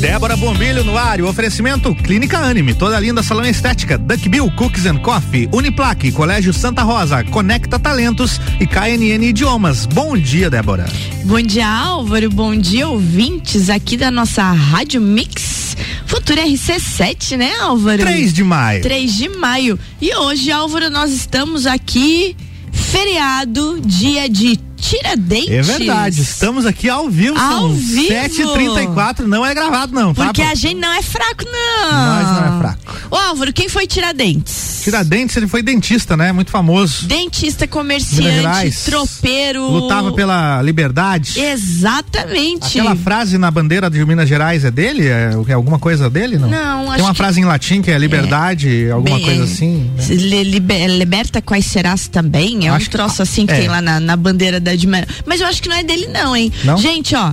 Débora Bombilho no ar. O oferecimento Clínica Anime, toda linda salão estética, Duck Bill Cookies and Coffee, Uniplaque, Colégio Santa Rosa, Conecta Talentos e KNN Idiomas. Bom dia, Débora. Bom dia, Álvaro. Bom dia, ouvintes aqui da nossa Rádio Mix. Futuro RC7, né, Álvaro? 3 de maio. 3 de maio. E hoje, Álvaro, nós estamos aqui feriado, dia de Tiradentes. É verdade, estamos aqui ao vivo, ao são vivo. 7h34, não é gravado não, tá? Porque a gente não é fraco, não. Nós não é fraco. Ô Álvaro, quem foi Tiradentes? Tiradentes, ele foi dentista, né? Muito famoso. Dentista, comerciante, tropeiro. Lutava pela liberdade. Exatamente. Aquela frase na bandeira de Minas Gerais é dele? É, é alguma coisa dele? Não, não Tem uma frase em latim que é liberdade, é, alguma bem, coisa assim. Né? Liber, liberta quais serás também, é acho um troço assim que é. tem lá na, na bandeira da de Mas eu acho que não é dele não, hein? Não? Gente, ó,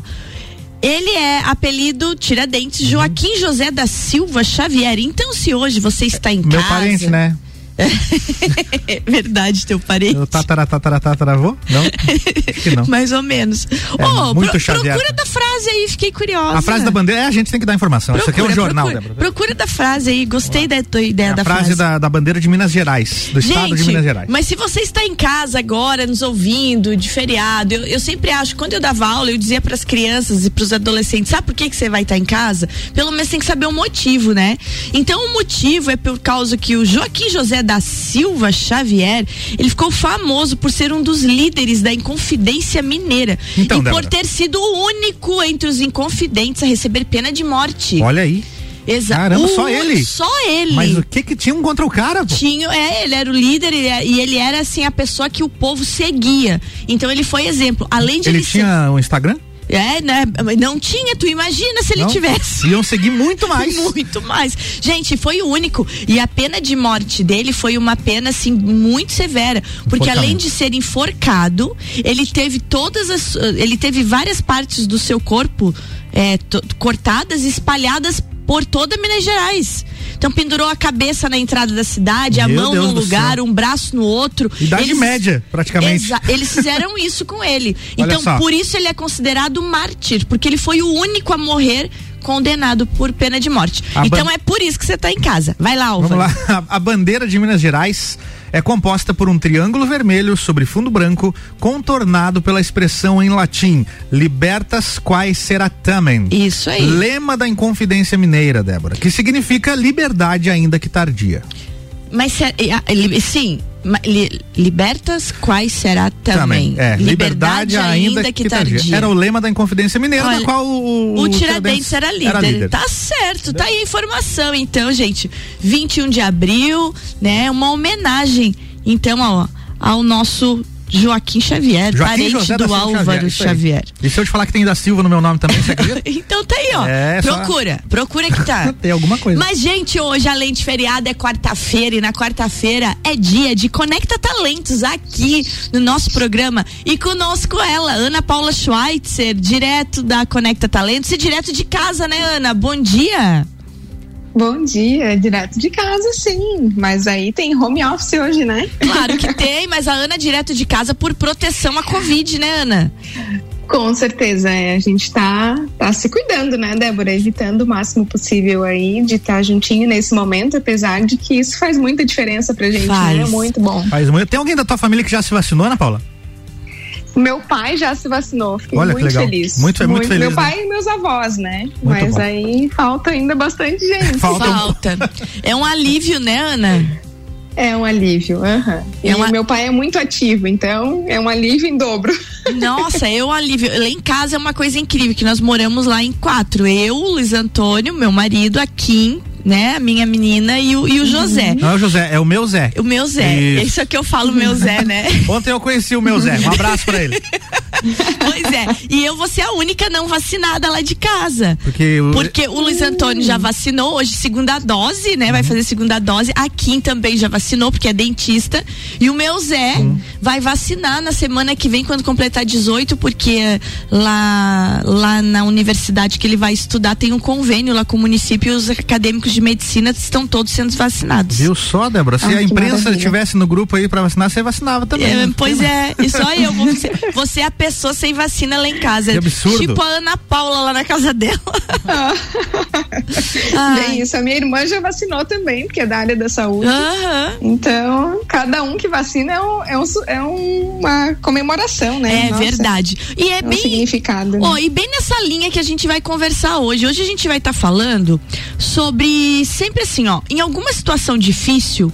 ele é apelido Tiradentes uhum. Joaquim José da Silva Xavier. Então, se hoje você está em Meu casa. Meu parente, né? Verdade, teu parente. O tatara, tatara, tataravô? Não? Acho que não. Mais ou menos. É, oh, muito pro, procura da frase aí, fiquei curiosa. A frase da bandeira, é, a gente tem que dar informação. Procura, Isso aqui é um jornal, procura, Débora. Procura da frase aí, gostei da tua ideia é da a frase. frase da, da bandeira de Minas Gerais, do gente, estado de Minas Gerais. Mas se você está em casa agora, nos ouvindo, de feriado, eu, eu sempre acho, quando eu dava aula, eu dizia para as crianças e para os adolescentes, sabe por que, que você vai estar em casa? Pelo menos tem que saber o motivo, né? Então o motivo é por causa que o Joaquim José da Silva Xavier, ele ficou famoso por ser um dos líderes da Inconfidência Mineira então, e Débora. por ter sido o único entre os inconfidentes a receber pena de morte. Olha aí. Exato. Caramba, só ele? Só ele. Mas o que que tinham contra o cara? Pô? Tinha, é, ele era o líder ele e ele era assim a pessoa que o povo seguia. Então ele foi exemplo. Além de ele, ele tinha ser... um Instagram? É, né? Não tinha, tu imagina se ele Não, tivesse. Iam seguir muito mais. muito mais. Gente, foi o único. E a pena de morte dele foi uma pena, assim, muito severa. Porque além de ser enforcado, ele teve todas as. Ele teve várias partes do seu corpo é, cortadas e espalhadas por toda Minas Gerais. Então pendurou a cabeça na entrada da cidade, Meu a mão Deus num lugar, céu. um braço no outro. Idade eles, média, praticamente. Eles fizeram isso com ele. Então, por isso ele é considerado mártir, porque ele foi o único a morrer condenado por pena de morte. A então ban- é por isso que você está em casa. Vai lá, Álvaro. Vamos lá. A bandeira de Minas Gerais é composta por um triângulo vermelho sobre fundo branco, contornado pela expressão em latim libertas quae seratamen. Isso aí. Lema da Inconfidência Mineira, Débora, que significa liberdade ainda que tardia. Mas se- ah, li- sim, li- libertas quais será também. É, liberdade, ainda, que, tardia. Era o lema da Inconfidência Mineira, Olha, da qual o, O Tiradentes era líder. Era líder. Tá certo, tá aí a informação. Então, gente, 21 de abril, né? Uma homenagem, então, ó, ao nosso Joaquim Xavier, Joaquim parente José do Álvaro Xavier. Xavier. E se eu te falar que tem da Silva no meu nome também, você acredita? Então tá aí, ó. É, só- procura, procura que tá. tem alguma coisa. Mas, gente, hoje, além de feriado, é quarta-feira e na quarta-feira é dia de Conecta Talentos aqui no nosso programa. E conosco ela, Ana Paula Schweitzer, direto da Conecta Talentos e direto de casa, né, Ana? Bom dia. Bom dia, direto de casa, sim. Mas aí tem home office hoje, né? Claro que tem, mas a Ana é direto de casa por proteção à Covid, né, Ana? Com certeza, é, a gente tá, tá se cuidando, né, Débora? Evitando o máximo possível aí de estar juntinho nesse momento, apesar de que isso faz muita diferença pra gente, Faz. né? Muito bom. Faz muito. Tem alguém da tua família que já se vacinou, Ana Paula? Meu pai já se vacinou, fiquei Olha muito legal. feliz. Muito- muito feliz, Meu né? pai e meus avós, né? Mas bom. aí falta ainda bastante gente. Falta Falta. É um alívio, né, Ana? É um alívio. aham. É E uma- meu pai é muito ativo, então é um alívio em dobro. Nossa, eu alívio. Lá em casa é uma coisa incrível, que nós moramos lá em quatro. Eu, o Luiz Antônio, meu marido, a Kim, né? A minha menina e o, e o José. Não é o José, é o meu Zé. O meu Zé. Isso. Isso é que eu falo meu Zé, né? Ontem eu conheci o meu Zé. Um abraço pra ele. pois é. E eu vou ser a única não vacinada lá de casa. Porque o, Porque o Luiz Antônio já vacinou hoje, segunda dose, né? Vai fazer segunda dose. A Kim também já vacinou, porque é dentista. E o meu Zé vai vacinar na semana que vem, quando completar 18, porque lá, lá na universidade que ele vai estudar tem um convênio lá com o município e os acadêmicos de medicina estão todos sendo vacinados. Viu só, Débora? Se Ah, a imprensa maravilha. estivesse no grupo aí pra vacinar, você vacinava também. É, né? pois é, e só eu vou ser a pessoa sem vacina lá em casa. Que absurdo. Tipo a Ana Paula lá na casa dela. Bem, isso. A minha irmã já vacinou também, porque é da área da saúde. Uhum. Então, cada um que vacina é, um, é, um, é uma comemoração, né? É Nossa, verdade. E é, é bem. Um significado. Né? Oh, e bem nessa linha que a gente vai conversar hoje. Hoje a gente vai estar tá falando sobre sempre assim, ó, em alguma situação difícil,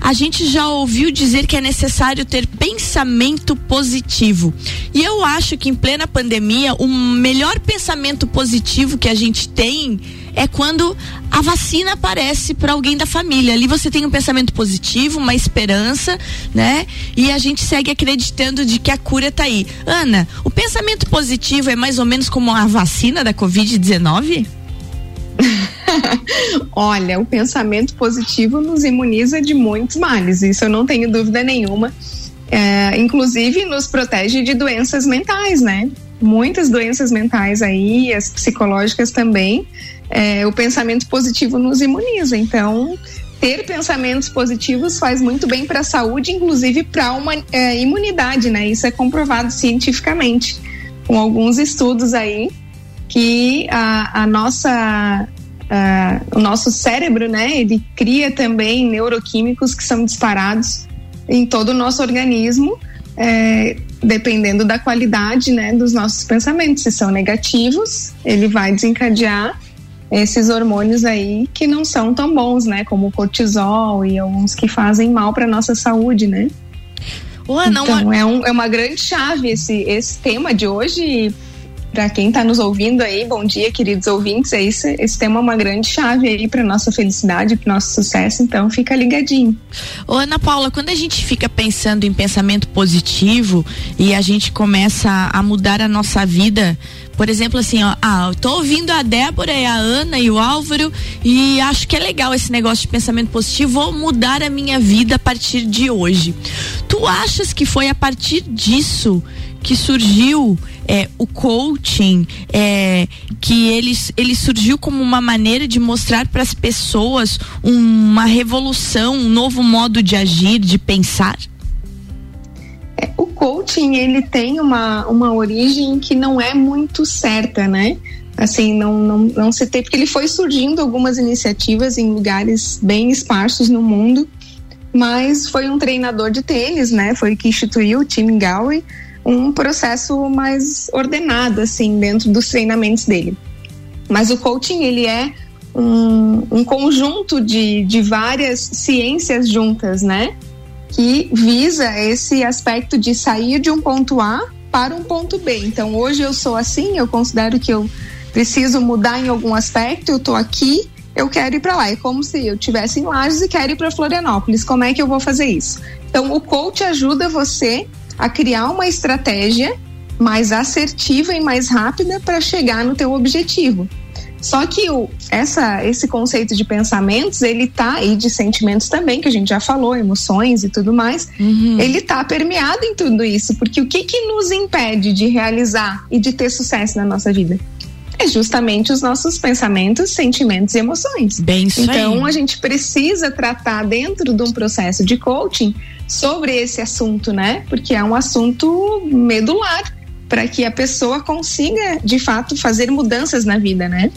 a gente já ouviu dizer que é necessário ter pensamento positivo. E eu acho que em plena pandemia, o melhor pensamento positivo que a gente tem é quando a vacina aparece para alguém da família. Ali você tem um pensamento positivo, uma esperança, né? E a gente segue acreditando de que a cura está aí. Ana, o pensamento positivo é mais ou menos como a vacina da Covid-19? Olha, o pensamento positivo nos imuniza de muitos males, isso eu não tenho dúvida nenhuma. É, inclusive nos protege de doenças mentais, né? Muitas doenças mentais aí, as psicológicas também. É, o pensamento positivo nos imuniza. Então, ter pensamentos positivos faz muito bem para a saúde, inclusive para uma é, imunidade, né? Isso é comprovado cientificamente com alguns estudos aí que a, a nossa o nosso cérebro, né, ele cria também neuroquímicos que são disparados em todo o nosso organismo, é, dependendo da qualidade, né, dos nossos pensamentos. Se são negativos, ele vai desencadear esses hormônios aí que não são tão bons, né, como o cortisol e alguns que fazem mal para nossa saúde, né? Ué, então é, um, é uma grande chave esse, esse tema de hoje para quem está nos ouvindo aí, bom dia, queridos ouvintes. É esse, esse tema é uma grande chave aí para nossa felicidade, para nosso sucesso. Então, fica ligadinho. Ô, Ana Paula, quando a gente fica pensando em pensamento positivo e a gente começa a mudar a nossa vida, por exemplo, assim, ó, ah, eu tô ouvindo a Débora e a Ana e o Álvaro e acho que é legal esse negócio de pensamento positivo, vou mudar a minha vida a partir de hoje. Tu achas que foi a partir disso que surgiu é, o coaching, é, que ele, ele surgiu como uma maneira de mostrar para as pessoas uma revolução, um novo modo de agir, de pensar? O coaching ele tem uma, uma origem que não é muito certa, né? Assim, não, não, não se tem, porque ele foi surgindo algumas iniciativas em lugares bem esparsos no mundo, mas foi um treinador de tênis, né? Foi que instituiu o Tim Galway um processo mais ordenado, assim, dentro dos treinamentos dele. Mas o coaching, ele é um, um conjunto de, de várias ciências juntas, né? Que visa esse aspecto de sair de um ponto A para um ponto B. Então, hoje eu sou assim, eu considero que eu preciso mudar em algum aspecto, eu tô aqui, eu quero ir para lá. É como se eu tivesse em Lages e quero ir para Florianópolis. Como é que eu vou fazer isso? Então, o coach ajuda você a criar uma estratégia mais assertiva e mais rápida para chegar no teu objetivo. Só que o, essa, esse conceito de pensamentos, ele tá aí de sentimentos também, que a gente já falou, emoções e tudo mais, uhum. ele tá permeado em tudo isso, porque o que que nos impede de realizar e de ter sucesso na nossa vida? É justamente os nossos pensamentos, sentimentos e emoções. Bem então a gente precisa tratar dentro de um processo de coaching sobre esse assunto, né? Porque é um assunto medular para que a pessoa consiga, de fato, fazer mudanças na vida, né?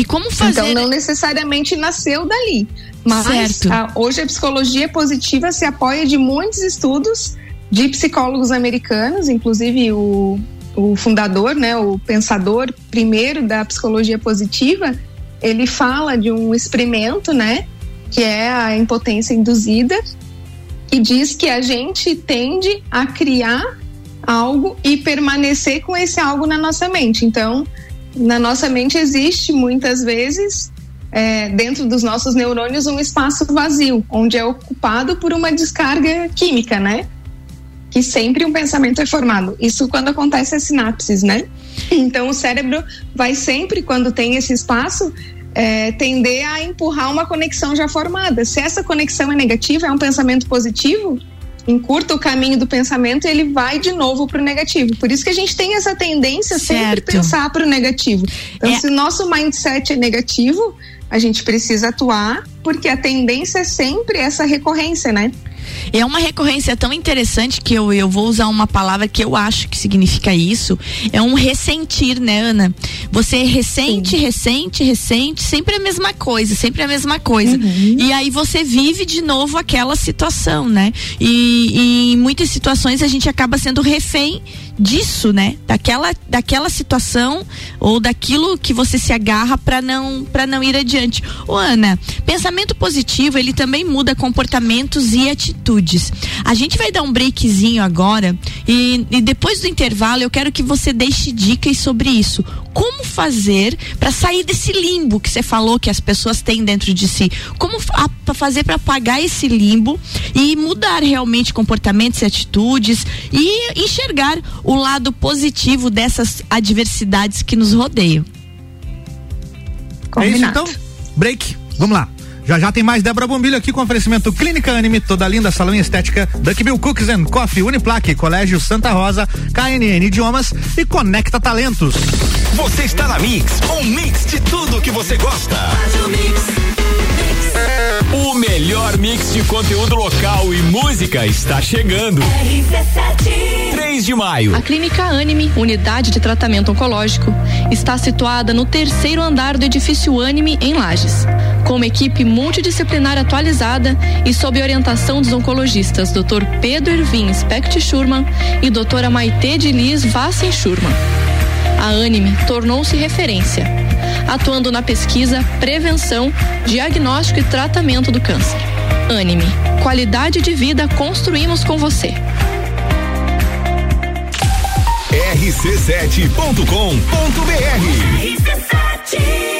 E como fazer? Então não necessariamente nasceu dali, mas a, hoje a psicologia positiva se apoia de muitos estudos de psicólogos americanos, inclusive o, o fundador, né, o pensador primeiro da psicologia positiva, ele fala de um experimento, né, que é a impotência induzida, que diz que a gente tende a criar algo e permanecer com esse algo na nossa mente. Então, na nossa mente existe muitas vezes é, dentro dos nossos neurônios um espaço vazio, onde é ocupado por uma descarga química, né? Que sempre um pensamento é formado. Isso quando acontece as sinapses, né? Então o cérebro vai sempre, quando tem esse espaço, é, tender a empurrar uma conexão já formada. Se essa conexão é negativa, é um pensamento positivo, encurta o caminho do pensamento e ele vai de novo para o negativo. Por isso que a gente tem essa tendência certo. sempre pensar para o negativo. Então, é. se nosso mindset é negativo, a gente precisa atuar, porque a tendência é sempre essa recorrência, né? É uma recorrência tão interessante que eu, eu vou usar uma palavra que eu acho que significa isso. É um ressentir, né, Ana? Você ressente, Sim. ressente, ressente, sempre a mesma coisa, sempre a mesma coisa. Uhum. E aí você vive de novo aquela situação, né? E, e em muitas situações a gente acaba sendo refém disso, né? Daquela, daquela situação ou daquilo que você se agarra para não para não ir adiante. Ô, Ana, pensamento positivo, ele também muda comportamentos e atitudes. A gente vai dar um breakzinho agora e, e depois do intervalo eu quero que você deixe dicas sobre isso. Como fazer para sair desse limbo que você falou que as pessoas têm dentro de si? Como a, fazer para apagar esse limbo e mudar realmente comportamentos e atitudes e enxergar o lado positivo dessas adversidades que nos rodeiam. Combinado. É isso então? Break. Vamos lá. Já já tem mais Débora Bombilho aqui com oferecimento Clínica Anime, toda linda salão estética, Duckbill Cookies and Coffee, Uniplaque, Colégio Santa Rosa, KNN Idiomas e Conecta Talentos. Você está na Mix, um mix de tudo que você gosta. O melhor mix de conteúdo local e música está chegando. RC7. 3 de maio. A Clínica Anime, unidade de tratamento oncológico, está situada no terceiro andar do edifício Anime, em Lages. Com uma equipe multidisciplinar atualizada e sob orientação dos oncologistas Dr. Pedro Ervin Specht Schurman e doutora Maite de Liz Vassen Schurman. A Anime tornou-se referência atuando na pesquisa, prevenção, diagnóstico e tratamento do câncer. Anime, qualidade de vida construímos com você. rc7.com.br RC7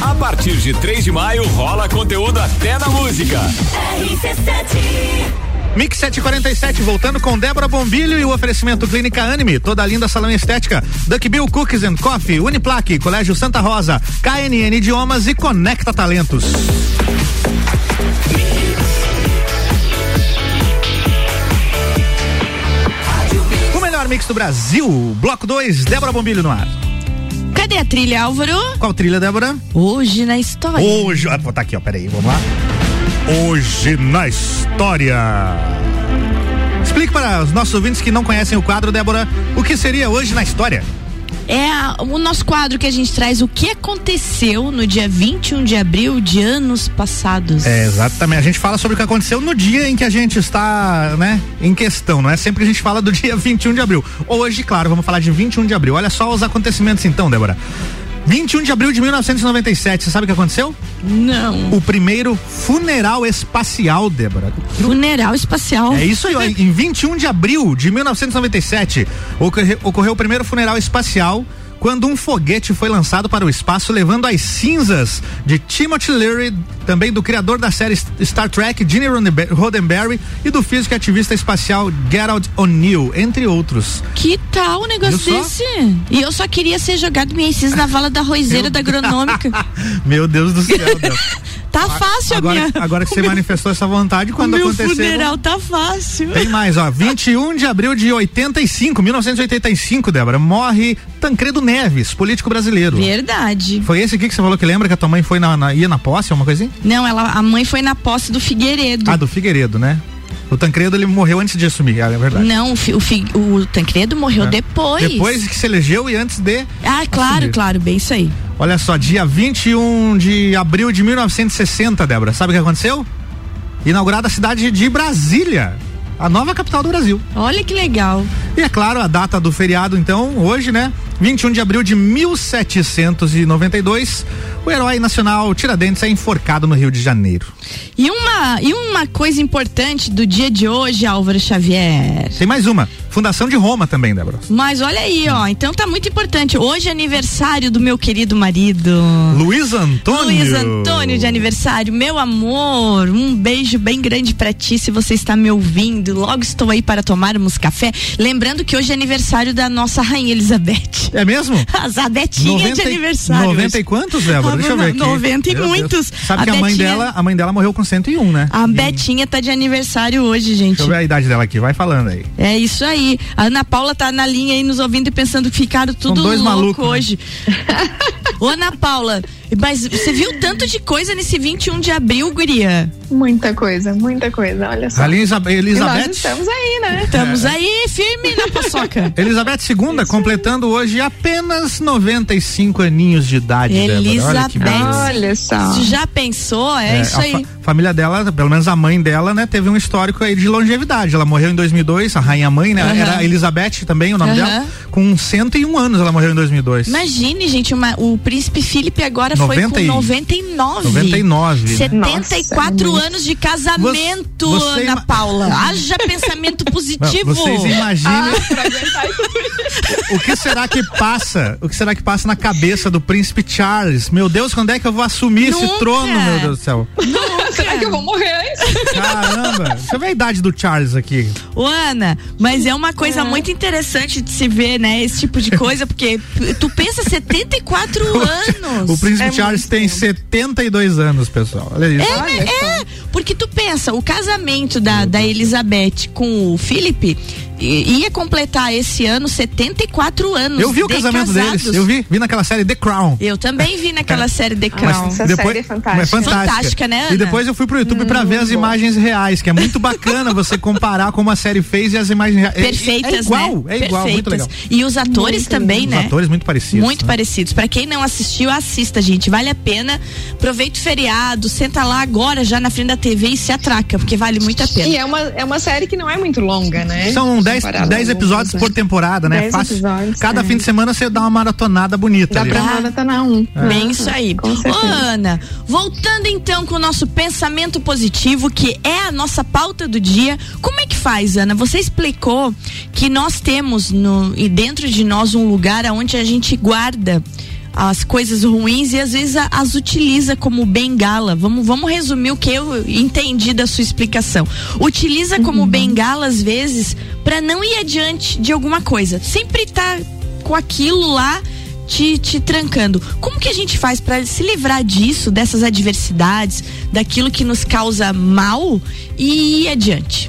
A partir de 3 de maio rola conteúdo até na música. Mix 747, voltando com Débora Bombilho e o oferecimento Clínica Anime, toda linda salão estética, Duck Bill Cookies and Coffee, Uniplaque, Colégio Santa Rosa, KNN Idiomas e Conecta Talentos. O melhor mix do Brasil, bloco 2, Débora Bombilho no ar. Cadê a trilha, Álvaro? Qual trilha, Débora? Hoje na história. Hoje, ah, tá aqui, ó, peraí, vamos lá. Hoje na história. Explique para os nossos ouvintes que não conhecem o quadro, Débora, o que seria hoje na história. É a- o nosso quadro que a gente traz o que aconteceu no dia 21 de abril de anos passados. É, exatamente. A gente fala sobre o que aconteceu no dia em que a gente está, né, em questão. Não é sempre a gente fala do dia 21 de abril. Hoje, claro, vamos falar de 21 de abril. Olha só os acontecimentos então, Débora. 21 de abril de 1997, você sabe o que aconteceu? Não. O primeiro funeral espacial, Débora. Funeral espacial. É isso aí, ó. em 21 de abril de 1997, ocorre- ocorreu o primeiro funeral espacial quando um foguete foi lançado para o espaço levando as cinzas de Timothy Leary, também do criador da série Star Trek, Gene Roddenberry- e do físico e ativista espacial Gerald O'Neill, entre outros. Que tal um negócio Viu só? desse? E eu só queria ser jogado minha cinza na vala da roiseira da agronômica. Meu Deus do céu. Deus. Tá fácil Agora, minha. agora que você manifestou essa vontade, o quando meu aconteceu. funeral tá fácil. Tem mais, ó. 21 de abril de 85, 1985, Débora, morre Tancredo Neves, político brasileiro. Verdade. Foi esse aqui que você falou que lembra que a tua mãe foi na, na- ia na posse, alguma coisa assim? Não, ela, a mãe foi na posse do Figueiredo. Ah, do Figueiredo, né? O Tancredo ele morreu antes de assumir, é verdade. Não, o, o, o Tancredo morreu É. depois. Depois que se elegeu e antes de. Ah, claro, assumir. claro, bem isso aí. Olha só, dia 21 de abril de 1960, Débora. Sabe o que aconteceu? Inaugurada a cidade de Brasília, a nova capital do Brasil. Olha que legal. E é claro, a data do feriado, então, hoje, né? 21 de abril de 1792, o herói nacional Tiradentes é enforcado no Rio de Janeiro. E uma, e uma coisa importante do dia de hoje, Álvaro Xavier. Tem mais uma, Fundação de Roma também, Débora. Mas olha aí, ó. Então tá muito importante. Hoje é aniversário do meu querido marido. Luiz Antônio. Luiz Antônio de aniversário, meu amor, um beijo bem grande pra ti se você está me ouvindo. Logo estou aí para tomarmos café. Lembrando que hoje é aniversário da nossa rainha Elizabeth. É mesmo? A Zabetinha de aniversário. 90 hoje. e quantos, Débora? Deixa eu ver aqui. 90 e Meu Deus. muitos. Sabe que a mãe Betinha- dela, a mãe dela morreu com 101, né? A Betinha tá de aniversário hoje, gente. Deixa eu ver a idade dela aqui, vai falando aí. É isso aí. A Ana Paula tá na linha aí nos ouvindo e pensando que ficaram tudo louco malucos, né? hoje. Ô, Ana Paula, mas você viu tanto de coisa nesse 21 de abril, guria? Muita coisa, muita coisa, olha só. A Elisa- E Elizabeth. nós estamos aí, né? Estamos aí firme na paçoca. Elizabeth II, completando hoje apenas 95 aninhos de idade. Olha Elizabeth. beleza. Olha só. Você já pensou? É, isso a aí. fa- família dela, pelo menos a mãe dela, né, teve um histórico aí de longevidade. Ela morreu em 2002, a rainha mãe, né? Aham. Era Elizabeth também, o nome dela. Com 101 anos ela morreu em 2002. Imagine, gente, uma- o príncipe Felipe agora foi 90 com e- 99. 99. né? 74 Nossa, anos de casamento, Você- você Ana Paula. Haja pensamento Não, positivo. Vocês imaginem Ah, o que será que passa? O que será que passa na cabeça do príncipe Charles? Meu Deus, quando é que eu vou assumir Nunca. esse trono, meu Deus do céu? Será que eu vou morrer antes? Caramba! Deixa eu ver a idade do Charles aqui. Ô, Ana, mas é uma coisa muito interessante de se ver, né? Esse tipo de coisa, porque tu pensa 74 anos. O príncipe É Charles tem tempo. 72 anos, pessoal. Olha isso. É, Olha é, porque tu pensa, o casamento da, da Elizabeth com o Felipe ia completar esse ano 74 anos. Eu vi o de casamento casados. deles. Eu vi, vi naquela série The Crown. Eu também vi naquela série The Crown. Essa série é fantástica. mas Fantástica, né, Ana? E depois eu fui pro YouTube pra ver as bom. imagens reais, que é muito bacana você comparar como a série fez e as imagens reais. É- Perfeitas, é, igual, né? é igual, muito legal. E os atores Muito também, Os né? atores muito parecidos. Muito né? parecidos. Pra quem não assistiu, assista, gente. Vale a pena. Aproveita o feriado, senta lá agora já na frente da TV e se atraca, porque vale muito a pena. E é uma, é uma série que não é muito longa, né? São 10 Comparado a episódios outras, por temporada, né? 10 Fácil. episódios, Cada é. fim de semana você dá uma maratonada bonita Dá ali. pra maratonar um. Bem isso aí. Ô. Ana, voltando então com o nosso pensamento positivo, que é a nossa pauta do dia. Como é que faz, Ana? Você explicou que nós temos no, e dentro de nós um lugar onde a gente guarda as coisas ruins e às vezes a- as utiliza como bengala. Vamos, vamos resumir o que eu entendi da sua explicação. Utiliza como bengala às vezes para não ir adiante de alguma coisa. Sempre tá com aquilo lá te, te trancando. Como que a gente faz para se livrar disso, dessas adversidades, daquilo que nos causa mal e ir adiante?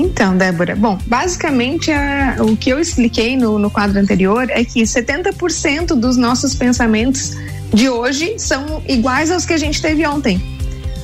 Então, Débora, bom, basicamente a- o que eu expliquei no, no quadro anterior é que 70% dos nossos pensamentos de hoje são iguais aos que a gente teve ontem.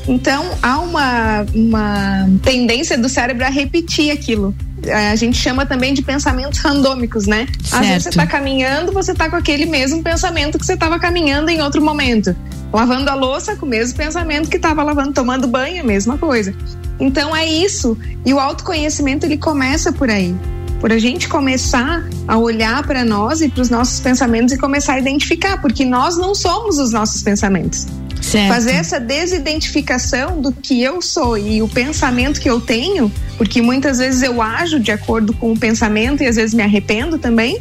Então, há uma, uma tendência do cérebro a repetir aquilo. É, a gente chama também de pensamentos randômicos, né? Às vezes você está caminhando, você está com aquele mesmo pensamento que você estava caminhando em outro momento. Lavando a louça com o mesmo pensamento que estava lavando, tomando banho, a mesma coisa. Então é isso. E o autoconhecimento ele começa por aí. Por a gente começar a olhar para nós e para os nossos pensamentos e começar a identificar, porque nós não somos os nossos pensamentos. Certo. Fazer essa desidentificação do que eu sou e o pensamento que eu tenho, porque muitas vezes eu ajo de acordo com o pensamento e às vezes me arrependo também.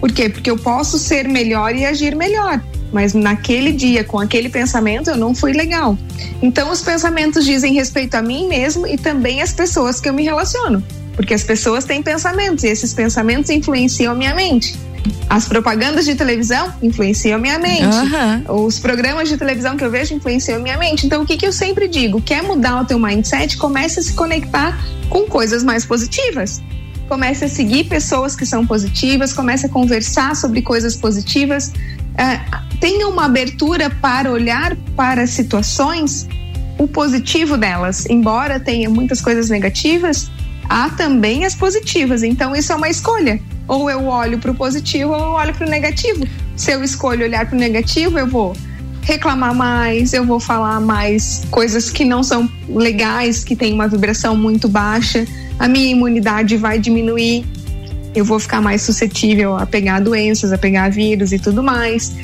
Por quê? Porque eu posso ser melhor e agir melhor mas naquele dia, com aquele pensamento, eu não fui legal. Então, os pensamentos dizem respeito a mim mesmo e também às pessoas que eu me relaciono, porque as pessoas têm pensamentos e esses pensamentos influenciam a minha mente. As propagandas de televisão influenciam a minha mente. Uhum. Os programas de televisão que eu vejo influenciam a minha mente. Então, o que, que eu sempre digo? Quer mudar o teu mindset? Comece a se conectar com coisas mais positivas. Comece a seguir pessoas que são positivas, comece a conversar sobre coisas positivas. É, tenha uma abertura para olhar para situações o positivo delas. Embora tenha muitas coisas negativas, há também as positivas. Então, isso é uma escolha. Ou eu olho para o positivo ou eu olho para o negativo. Se eu escolho olhar para o negativo, eu vou reclamar mais, eu vou falar mais coisas que não são legais, que tem uma vibração muito baixa, a minha imunidade vai diminuir, eu vou ficar mais suscetível a pegar doenças, a pegar vírus e tudo mais,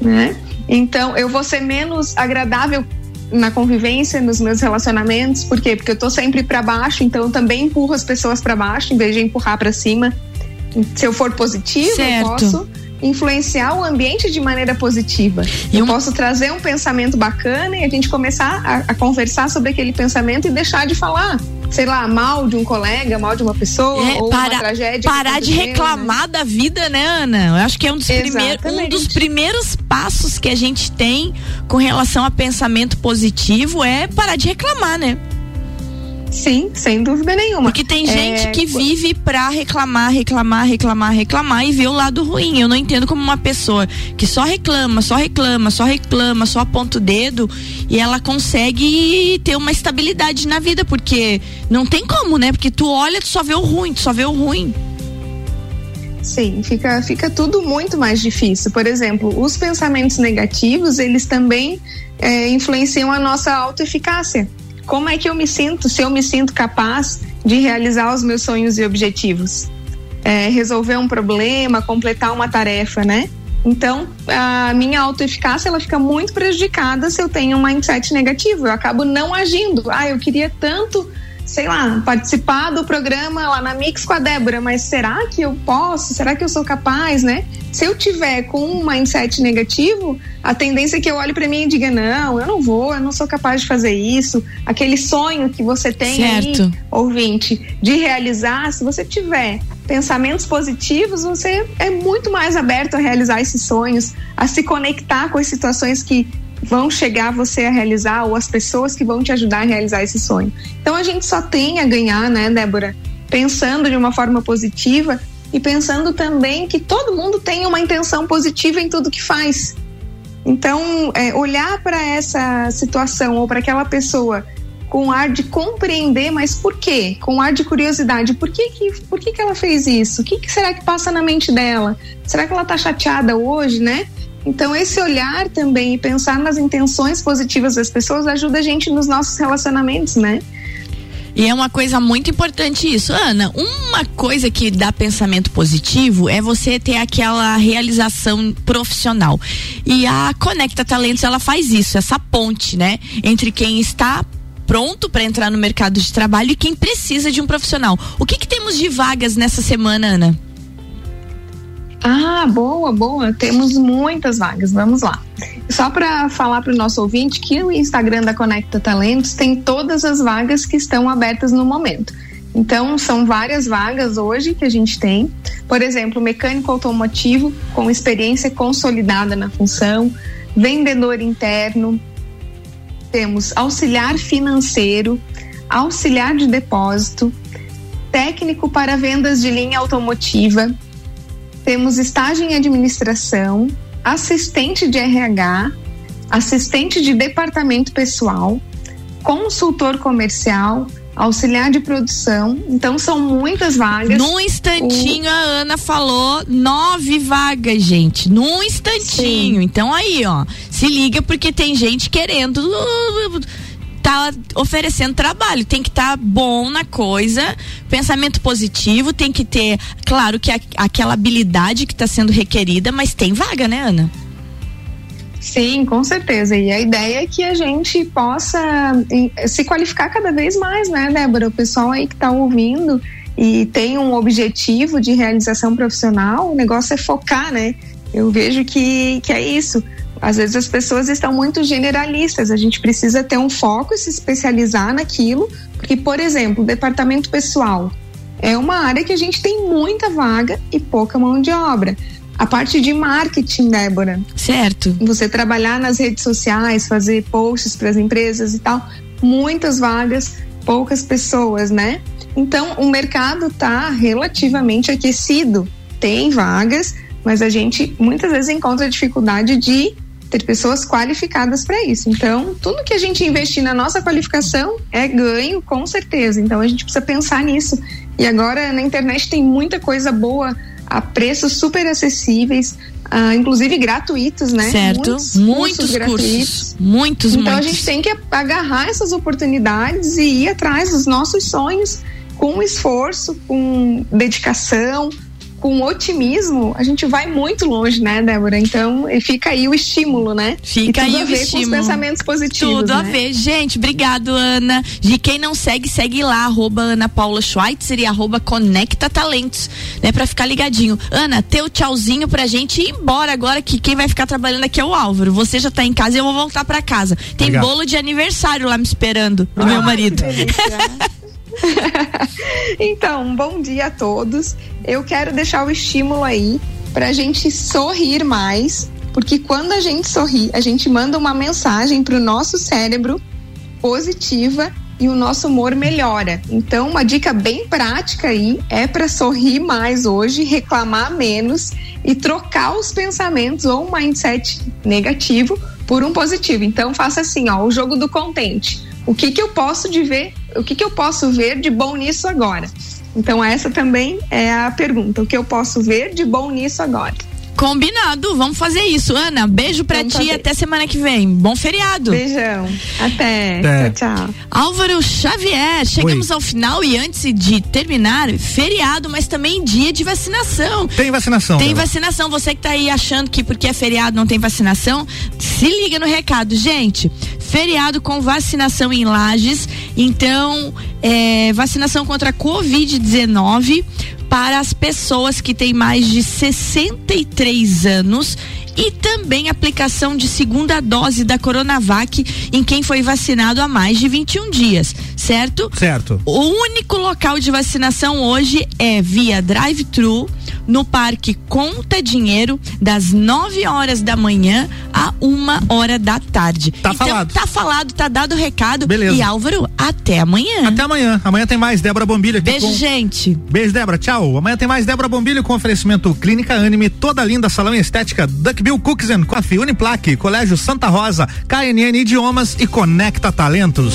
né? Então, eu vou ser menos agradável na convivência, nos meus relacionamentos, por quê? Porque eu tô sempre para baixo, então eu também empurro as pessoas para baixo em vez de empurrar para cima. Se eu for positivo, Certo. eu posso influenciar o ambiente de maneira positiva. E eu posso trazer um pensamento bacana e a gente começar a, a conversar sobre aquele pensamento e deixar de falar, sei lá, mal de um colega, mal de uma pessoa É, ou para- uma tragédia. parar de aconteceu, né? reclamar da vida, né, Ana? Eu acho que é um dos, primeiros, um dos primeiros passos que a gente tem com relação a pensamento positivo é parar de reclamar, né? Sim, sem dúvida nenhuma. Porque tem É, gente que qu- vive pra reclamar, reclamar, reclamar, reclamar e vê o lado ruim. Eu não entendo como uma pessoa que só reclama, só reclama, só reclama, só aponta o dedo e ela consegue ter uma estabilidade na vida, porque não tem como, né? Porque tu olha, tu só vê o ruim, tu só vê o ruim. Sim, fica, fica tudo muito mais difícil. Por exemplo, os pensamentos negativos, eles também é, influenciam a nossa autoeficácia. Como é que eu me sinto, se eu me sinto capaz de realizar os meus sonhos e objetivos? É, resolver um problema, completar uma tarefa, né? Então, a minha autoeficácia, ela fica muito prejudicada se eu tenho um mindset negativo. Eu acabo não agindo. Ah, eu queria tanto sei lá, participar do programa lá na Mix com a Débora, mas será que eu posso? Será que eu sou capaz, né? Se eu tiver com um mindset negativo, a tendência é que eu olhe para mim e diga: não, eu não vou, eu não sou capaz de fazer isso. Aquele sonho que você tem Certo. aí, ouvinte, de realizar, se você tiver pensamentos positivos, você é muito mais aberto a realizar esses sonhos, a se conectar com as situações que vão chegar você a realizar ou as pessoas que vão te ajudar a realizar esse sonho. Então a gente só tem a ganhar, né, Débora? Pensando de uma forma positiva e pensando também que todo mundo tem uma intenção positiva em tudo que faz. Então, é, olhar para essa situação ou para aquela pessoa com ar de compreender, mas por quê? Com ar de curiosidade. Por que que, por que, que ela fez isso? O que, que será que passa na mente dela? Será que ela tá chateada hoje, né? Então, esse olhar também e pensar nas intenções positivas das pessoas ajuda a gente nos nossos relacionamentos, né? E é uma coisa muito importante isso. Ana, uma coisa que dá pensamento positivo é você ter aquela realização profissional. E a Conecta Talentos, ela faz isso, essa ponte, né? Entre quem está pronto para entrar no mercado de trabalho e quem precisa de um profissional. O que, que temos de vagas nessa semana, Ana? Ah, boa, boa. Temos muitas vagas. Vamos lá. Só para falar para o nosso ouvinte que o Instagram da Conecta Talentos tem todas as vagas que estão abertas no momento. Então, são várias vagas hoje que a gente tem. Por exemplo, mecânico automotivo com experiência consolidada na função, vendedor interno, temos auxiliar financeiro, auxiliar de depósito, técnico para vendas de linha automotiva, temos estágio em administração, assistente de RH, assistente de departamento pessoal, consultor comercial, auxiliar de produção. Então são muitas vagas. Num instantinho o... a Ana falou nove vagas, gente. Num instantinho. Sim. Então aí, ó, se liga porque tem gente querendo tá oferecendo trabalho, tem que estar tá bom na coisa, pensamento positivo, tem que ter, claro que a, aquela habilidade que está sendo requerida, mas tem vaga, né, Ana? Sim, com certeza. E a ideia é que a gente possa se qualificar cada vez mais, né, Débora? O pessoal aí que está ouvindo e tem um objetivo de realização profissional, o negócio é focar, né? Eu vejo que, que é isso. Às vezes as pessoas estão muito generalistas, a gente precisa ter um foco e se especializar naquilo, porque, por exemplo, departamento pessoal é uma área que a gente tem muita vaga e pouca mão de obra. A parte de marketing, Débora. Certo. Você trabalhar nas redes sociais, fazer posts para as empresas e tal, muitas vagas, poucas pessoas, né? Então, o mercado está relativamente aquecido. Tem vagas, mas a gente muitas vezes encontra dificuldade de ter pessoas qualificadas para isso. Então, tudo que a gente investir na nossa qualificação é ganho, com certeza. Então, a gente precisa pensar nisso. E agora na internet tem muita coisa boa a preços super acessíveis, uh, inclusive gratuitos, né? Certo. Muitos, muitos cursos, gratuitos. Muitos, Então muitos. a gente tem que agarrar essas oportunidades e ir atrás dos nossos sonhos com esforço, com dedicação, com otimismo, a gente vai muito longe, né, Débora? Então, fica aí o estímulo, né? Fica aí o estímulo. Com os pensamentos positivos. Tudo né? a ver. Gente, obrigado, Ana. De quem não segue, segue lá, arroba Ana Paula Schweitzer e arroba Conecta Talentos, né? Pra ficar ligadinho. Ana, teu tchauzinho pra gente ir embora agora, que quem vai ficar trabalhando aqui é o Álvaro. Você já tá em casa e eu vou voltar pra casa. Tem Obrigado. bolo de aniversário lá me esperando, do ah, meu marido. então, bom dia a todos. Eu quero deixar o estímulo aí para a gente sorrir mais, porque quando a gente sorri, a gente manda uma mensagem para o nosso cérebro positiva e o nosso humor melhora. Então, uma dica bem prática aí é para sorrir mais hoje, reclamar menos e trocar os pensamentos ou um mindset negativo por um positivo. Então, faça assim, ó, o jogo do contente. O que que eu posso de ver o que, que eu posso ver de bom nisso agora? Então, essa também é a pergunta. O que eu posso ver de bom nisso agora? Combinado, vamos fazer isso. Ana, beijo pra vamos ti fazer. até semana que vem. Bom feriado. Beijão. Até. Até. Tchau, tchau. Álvaro Xavier, chegamos Oi. ao final e antes de terminar, feriado, mas também dia de vacinação. Tem vacinação. Tem vacinação. Você que tá aí achando que porque é feriado não tem vacinação, se liga no recado, gente. Feriado com vacinação em Lages. Então, é, vacinação contra a Covid-19 para as pessoas que têm mais de 63 anos e também aplicação de segunda dose da Coronavac em quem foi vacinado há mais de 21 dias, certo? Certo. O único local de vacinação hoje é via drive-thru no Parque Conta Dinheiro, das 9 horas da manhã a uma hora da tarde. Tá então, falado. Tá falado, tá dado o recado. Beleza. E Álvaro, até amanhã. Até amanhã. Amanhã tem mais Débora Bombilho aqui. Beijo, com... gente. Beijo, Débora. Tchau. Amanhã tem mais Débora Bombilho com oferecimento Clínica Anime, toda linda salão estética, Duckbill Cookies and Coffee, Uniplaque, Colégio Santa Rosa, KNN Idiomas e Conecta Talentos.